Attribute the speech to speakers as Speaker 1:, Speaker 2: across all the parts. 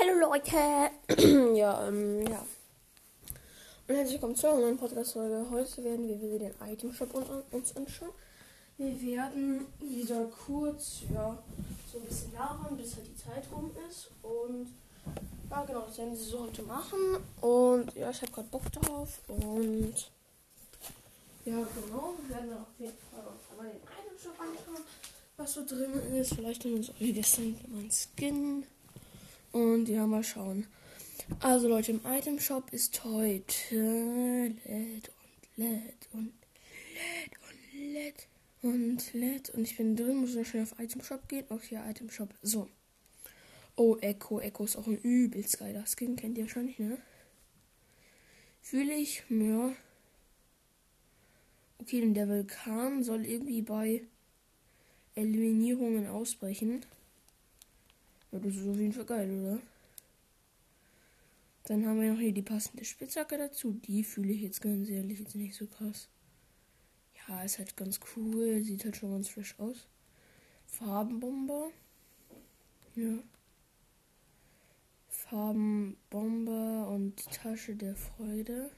Speaker 1: Hallo Leute! ja, ähm, ja. Und herzlich willkommen zu einer neuen Podcast-Folge. Heute werden wir wieder den Item-Shop uns anschauen. Wir werden wieder kurz, ja, so ein bisschen labern, bis halt die Zeit rum ist. Und ja, genau, das werden wir so heute machen. Und ja, ich habe gerade Bock drauf. Und ja, genau, wir werden auf jeden Fall auch einmal den Item-Shop anschauen, was so drin ist. Vielleicht haben wir uns auch gestern mein Skin. Und ja, mal schauen. Also Leute, im Item Shop ist heute LED und LED und LED und LED und LED. Und ich bin drin, muss noch schnell auf Item Shop gehen. Okay, Item Shop. So. Oh, Echo. Echo ist auch ein übelst geiler Skin. Kennt ihr wahrscheinlich, ne? Fühle ich, ja. Okay, denn der Vulkan soll irgendwie bei Eliminierungen ausbrechen. Ja, das ist auf jeden Fall geil, oder? Dann haben wir noch hier die passende Spitzhacke dazu. Die fühle ich jetzt ganz ehrlich jetzt nicht so krass. Ja, ist halt ganz cool. Sieht halt schon ganz frisch aus. Farbenbomber. Ja. Farbenbomber und Tasche der Freude.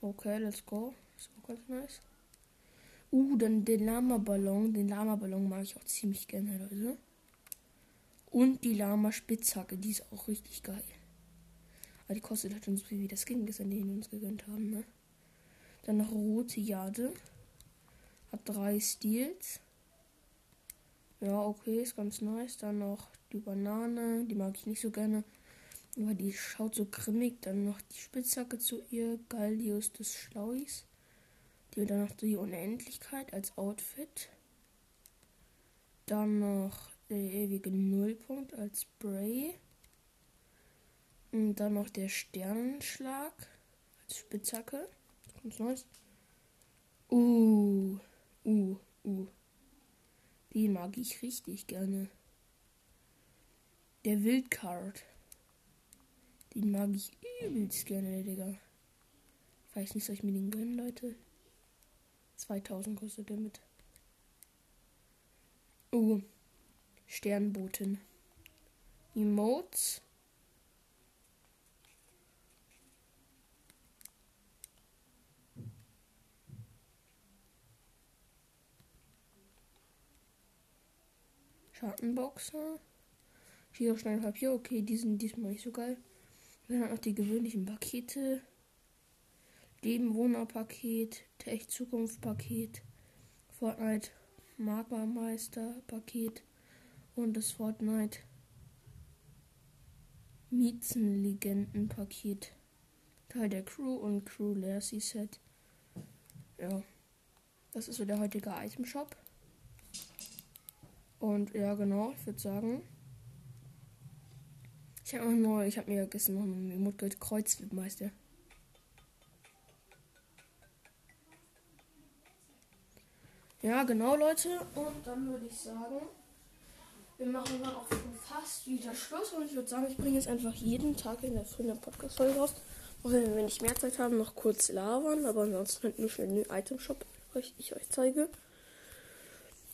Speaker 1: Okay, let's go. Ist auch ganz nice. Uh, dann den Lama-Ballon. Den Lama-Ballon mag ich auch ziemlich gerne, Leute. Und die Lama Spitzhacke, die ist auch richtig geil. Aber die kostet halt schon so viel wie das Skin gestern, wir uns gegönnt haben, ne? Dann noch rote Jade. Hat drei Stils. Ja, okay, ist ganz nice. Dann noch die Banane, die mag ich nicht so gerne. Aber die schaut so grimmig. Dann noch die Spitzhacke zu ihr. Galdius des Schlauis. Die dann noch die Unendlichkeit als Outfit. Dann noch der ewige Nullpunkt als Spray. Und dann noch der Sternenschlag als Spitzhacke. Ganz nice. Uh, uh, uh. Den mag ich richtig gerne. Der Wildcard. Den mag ich übelst gerne, Digga. Ich weiß nicht, soll ich mir den gönnen, Leute? 2000 kostet der mit. Uh. Sternboten. Emotes. Schattenboxer. Hier schnell Papier. Okay, die sind diesmal nicht so geil. Dann hat noch die gewöhnlichen Pakete. Leben Paket, Tech Zukunft Paket, Fortnite Magmameister Paket und das Fortnite Miezenlegenden-Paket. Teil der Crew und Crew Lercy Set. Ja. Das ist so der heutige Item Shop. Und ja, genau, ich würde sagen. Ich habe neu, ich habe mir gestern noch ein Emote Kreuzwebmeister. Ja, genau, Leute. Und dann würde ich sagen. Wir machen dann auch schon fast wieder Schluss und ich würde sagen, ich bringe jetzt einfach jeden Tag in der frühen Podcast-Folge raus. Auch wenn wir nicht mehr Zeit haben, noch kurz labern, aber ansonsten halt nur schnell den Item-Shop, euch, ich euch zeige.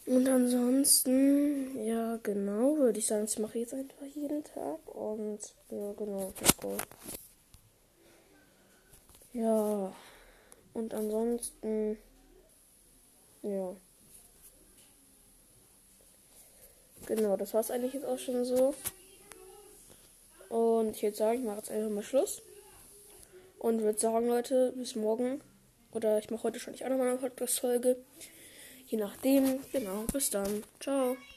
Speaker 1: Und ansonsten, ja, genau, würde ich sagen, ich mache jetzt einfach jeden Tag und ja, genau, go. Ja, und ansonsten, ja. Genau, das war es eigentlich jetzt auch schon so. Und ich würde sagen, ich mache jetzt einfach mal Schluss. Und würde sagen, Leute, bis morgen. Oder ich mache heute schon nicht auch nochmal eine Podcast-Folge. Je nachdem. Genau, bis dann. Ciao.